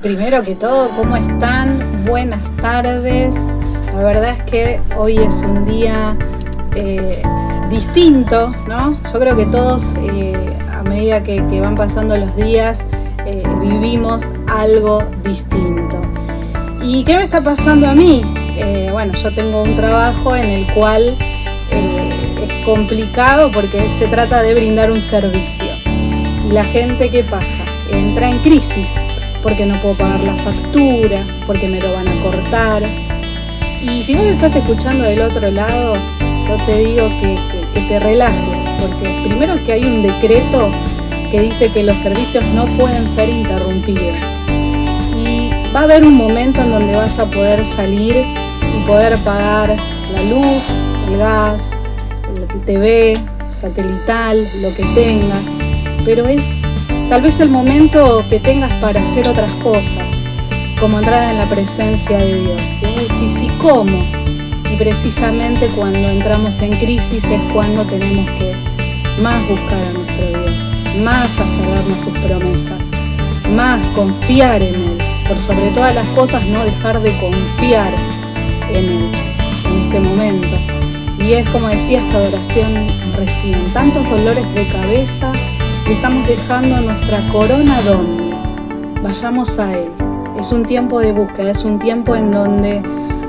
Primero que todo, ¿cómo están? Buenas tardes. La verdad es que hoy es un día eh, distinto, ¿no? Yo creo que todos, eh, a medida que, van pasando los días, eh, vivimos algo distinto. ¿Y qué me está pasando a mí? bueno, yo tengo un trabajo en el cual es complicado porque se trata de brindar un servicio. ¿Y la gente qué pasa? Entra en crisis porque no puedo pagar la factura, porque me lo van a cortar. Y si vos estás escuchando del otro lado, yo te digo que, te relajes, porque primero que hay un decreto que dice que los servicios no pueden ser interrumpidos. Y va a haber un momento en donde vas a poder salir y poder pagar la luz, el gas, el TV, satelital, lo que tengas, pero es Tal vez el momento que tengas para hacer otras cosas, como entrar en la presencia de Dios. Y vos decís, ¿y cómo? Y precisamente cuando entramos en crisis es cuando tenemos que más buscar a nuestro Dios, más aferrarnos a sus promesas, más confiar en Él. Por sobre todas las cosas, no dejar de confiar en Él en este momento. Y es como decía esta adoración recién, tantos dolores de cabeza, estamos dejando nuestra corona donde vayamos a Él. Es un tiempo de búsqueda, es un tiempo en donde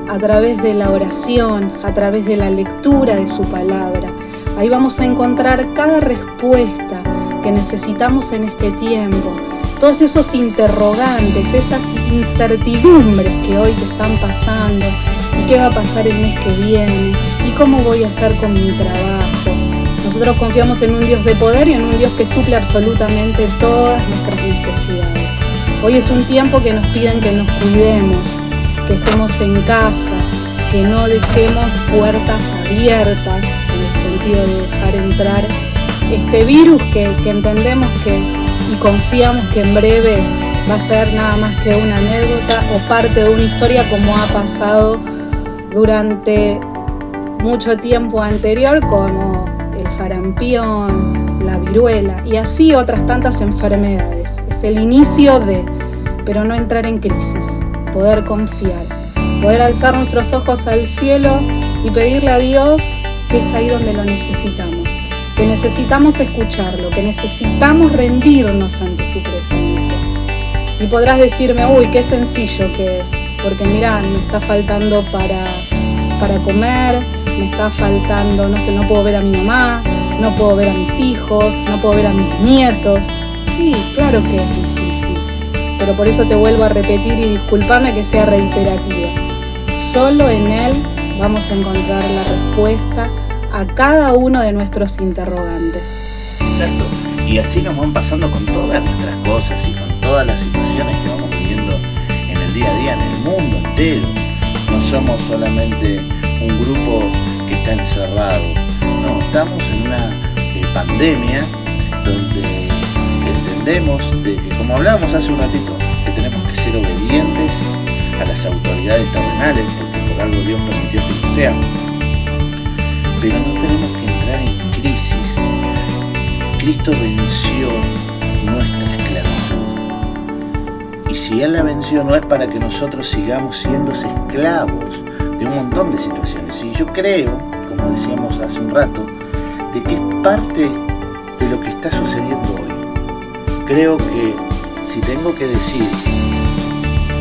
a través de la oración, a través de la lectura de su palabra, ahí vamos a encontrar cada respuesta que necesitamos en este tiempo. Todos esos interrogantes, esas incertidumbres que hoy te están pasando, y qué va a pasar el mes que viene, y cómo voy a hacer con mi trabajo, nosotros confiamos en un Dios de poder y en un Dios que suple absolutamente todas nuestras necesidades. Hoy es un tiempo que nos piden que nos cuidemos, que estemos en casa, que no dejemos puertas abiertas en el sentido de dejar entrar este virus que, entendemos que y confiamos que en breve va a ser nada más que una anécdota o parte de una historia como ha pasado durante mucho tiempo anterior como sarampión, la viruela y así otras tantas enfermedades. Es el inicio de, pero no entrar en crisis, poder confiar, poder alzar nuestros ojos al cielo y pedirle a Dios que es ahí donde lo necesitamos, que necesitamos escucharlo, que necesitamos rendirnos ante su presencia. Y podrás decirme, uy, qué sencillo que es, porque mira, me está faltando para, para comer, me está faltando, no sé, no puedo ver a mi mamá, no puedo ver a mis hijos, no puedo ver a mis nietos. Sí, claro que es difícil, pero por eso te vuelvo a repetir y discúlpame que sea reiterativa. Solo en Él vamos a encontrar la respuesta a cada uno de nuestros interrogantes. Exacto. Y así nos van pasando con todas nuestras cosas y con todas las situaciones que vamos viviendo en el día a día, en el mundo entero. No somos solamente un grupo que está encerrado. No, estamos en una eh, pandemia donde entendemos de que, como hablábamos hace un ratito, que tenemos que ser obedientes a las autoridades terrenales, porque por algo Dios permitió que lo seamos. Pero no tenemos que entrar en crisis. Cristo venció nuestra esclavitud. Y si Él la venció no es para que nosotros sigamos siendo esclavos un montón de situaciones. Y yo creo, como decíamos hace un rato, de que es parte de lo que está sucediendo hoy. Creo que si tengo que decir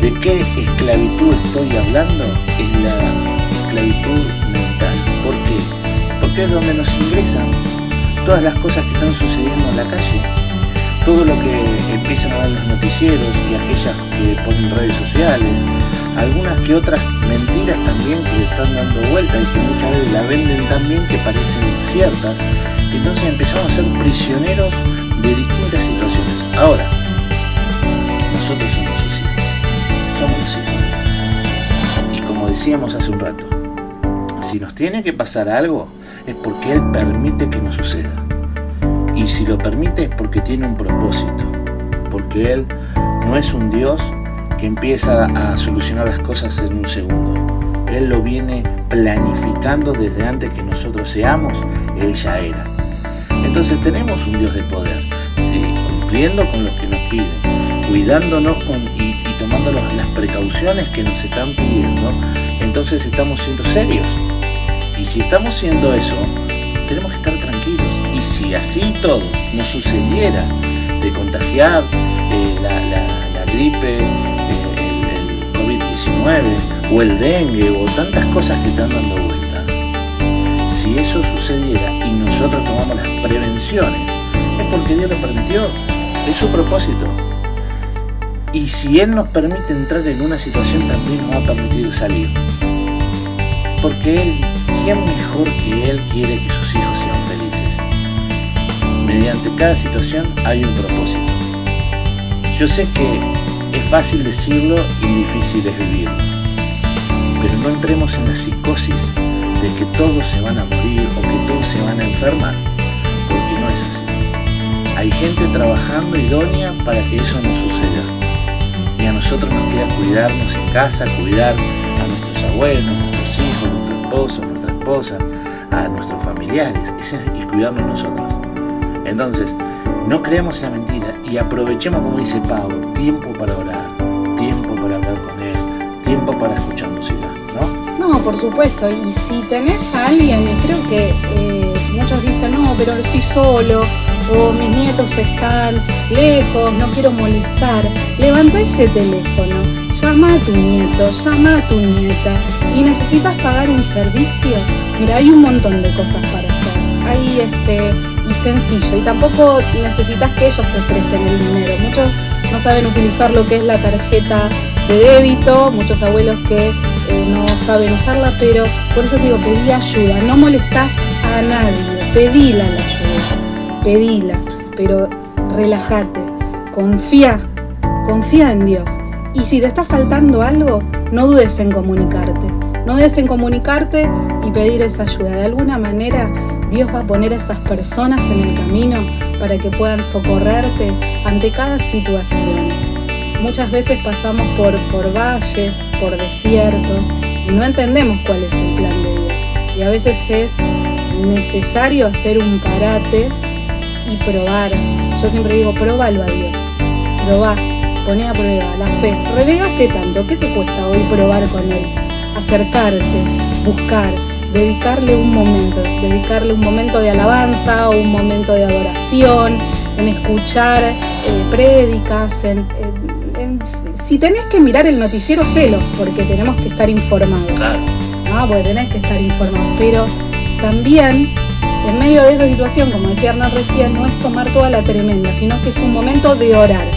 de qué esclavitud estoy hablando, es la esclavitud mental. ¿Por qué? Porque es donde nos ingresan todas las cosas que están sucediendo en la calle, todo lo que empiezan a ver los noticieros y aquellas que ponen redes sociales, algunas que otras mentiras también que están dando vuelta y que muchas veces la venden también que parecen ciertas. Entonces empezamos a ser prisioneros de distintas situaciones. Ahora, nosotros somos hijos, somos hijos. Y como decíamos hace un rato, si nos tiene que pasar algo, es porque Él permite que nos suceda. Y si lo permite es porque tiene un propósito, porque Él no es un Dios empieza a solucionar las cosas en un segundo. Él lo viene planificando desde antes que nosotros seamos, Él ya era. Entonces tenemos un Dios de poder, cumpliendo con lo que nos piden, cuidándonos y, tomando las precauciones que nos están pidiendo, entonces estamos siendo serios. Y si estamos siendo eso, Y así todo nos sucediera de contagiar eh, la, gripe, eh, el, COVID-19 o el dengue o tantas cosas que están dando vuelta, si eso sucediera y nosotros tomamos las prevenciones, es porque Dios lo permitió, es su propósito. Y si Él nos permite entrar en una situación, también nos va a permitir salir. Porque Él, ¿quién mejor que Él quiere que sus hijos sean felices? Mediante cada situación hay un propósito. Yo sé que es fácil decirlo y difícil es vivirlo. Pero no entremos en la psicosis de que todos se van a morir o que todos se van a enfermar, porque no es así. Hay gente trabajando idónea para que eso no suceda y a nosotros nos queda cuidarnos en casa, cuidar a nuestros abuelos, nuestros hijos, nuestro esposo, nuestra esposa, a nuestros familiares y cuidarnos nosotros. Entonces, no creamos la mentira y aprovechemos, como dice Pablo, tiempo para orar, tiempo para hablar con Él, tiempo para escuchar música, ¿no? No, por supuesto. Y si tenés a alguien, creo que eh, muchos dicen, no, pero estoy solo, o mis nietos están lejos, no quiero molestar, levanta ese teléfono, llama a tu nieto, llama a tu nieta y necesitas pagar un servicio. Mira, hay un montón de cosas para hacer. Ahí este y sencillo y tampoco necesitas que ellos te presten el dinero. Muchos no saben utilizar lo que es la tarjeta de débito, muchos abuelos que eh, no saben usarla, pero por eso te digo, pedí ayuda, no molestas a nadie, pedíla la ayuda pedila, pero relájate, confía, confía en Dios. Y si te está faltando algo, no dudes en comunicarte. No dudes en comunicarte y pedir esa ayuda. De alguna manera, Dios va a poner a esas personas en el camino para que puedan socorrerte ante cada situación. Muchas veces pasamos por, por valles, por desiertos y no entendemos cuál es el plan de Dios. Y a veces es necesario hacer un parate y probar. Yo siempre digo, probalo a Dios. Probá, poné a prueba la fe. Renegaste tanto, ¿qué te cuesta hoy probar con Él? Acercarte, buscar, dedicarle un momento, dedicarle un momento de alabanza, un momento de adoración, en escuchar eh, prédicas, en, si tenés que mirar el noticiero, celo, porque tenemos que estar informados. Claro. ¿no? Porque tenés que estar informados. Pero también en medio de esa situación, como decía Hernán recién, no es tomar toda la tremenda, sino que es un momento de orar,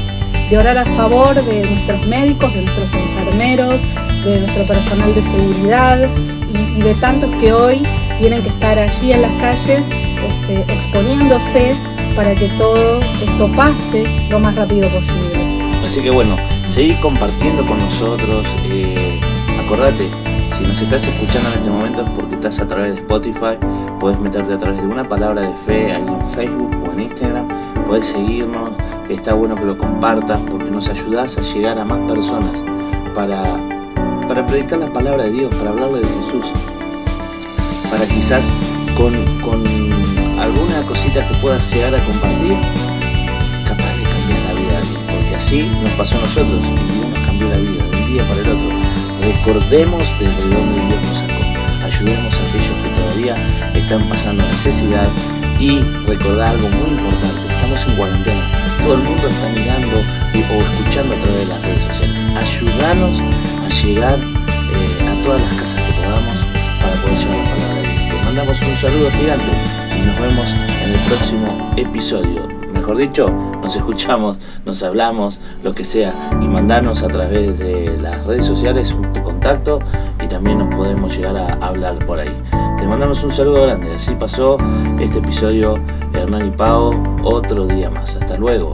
de orar a favor de nuestros médicos, de nuestros enfermeros, de nuestro personal de seguridad y, de tantos que hoy tienen que estar allí en las calles este, exponiéndose para que todo esto pase lo más rápido posible. Así que bueno, seguí compartiendo con nosotros, eh, acordate, si nos estás escuchando en este momento es porque estás a través de Spotify, puedes meterte a través de una palabra de fe ahí en Facebook o en Instagram, puedes seguirnos, está bueno que lo compartas porque nos ayudas a llegar a más personas para, para predicar la palabra de Dios, para hablarle de Jesús, para quizás con, con alguna cosita que puedas llegar a compartir, capaz de cambiar la vida de alguien, porque así nos pasó a nosotros y Dios nos cambió la vida de un día para el otro. Recordemos desde dónde Dios nos sacó. Ayudemos a aquellos que todavía están pasando necesidad y recordar algo muy importante. Estamos en cuarentena. Todo el mundo está mirando o escuchando a través de las redes sociales. Ayúdanos a llegar eh, a todas las casas que podamos para poder llevar la palabra de Dios. Te mandamos un saludo gigante y nos vemos en el próximo episodio mejor dicho, nos escuchamos, nos hablamos, lo que sea, y mandanos a través de las redes sociales tu contacto y también nos podemos llegar a hablar por ahí. Te mandamos un saludo grande, así pasó este episodio Hernán y Pau, otro día más. Hasta luego.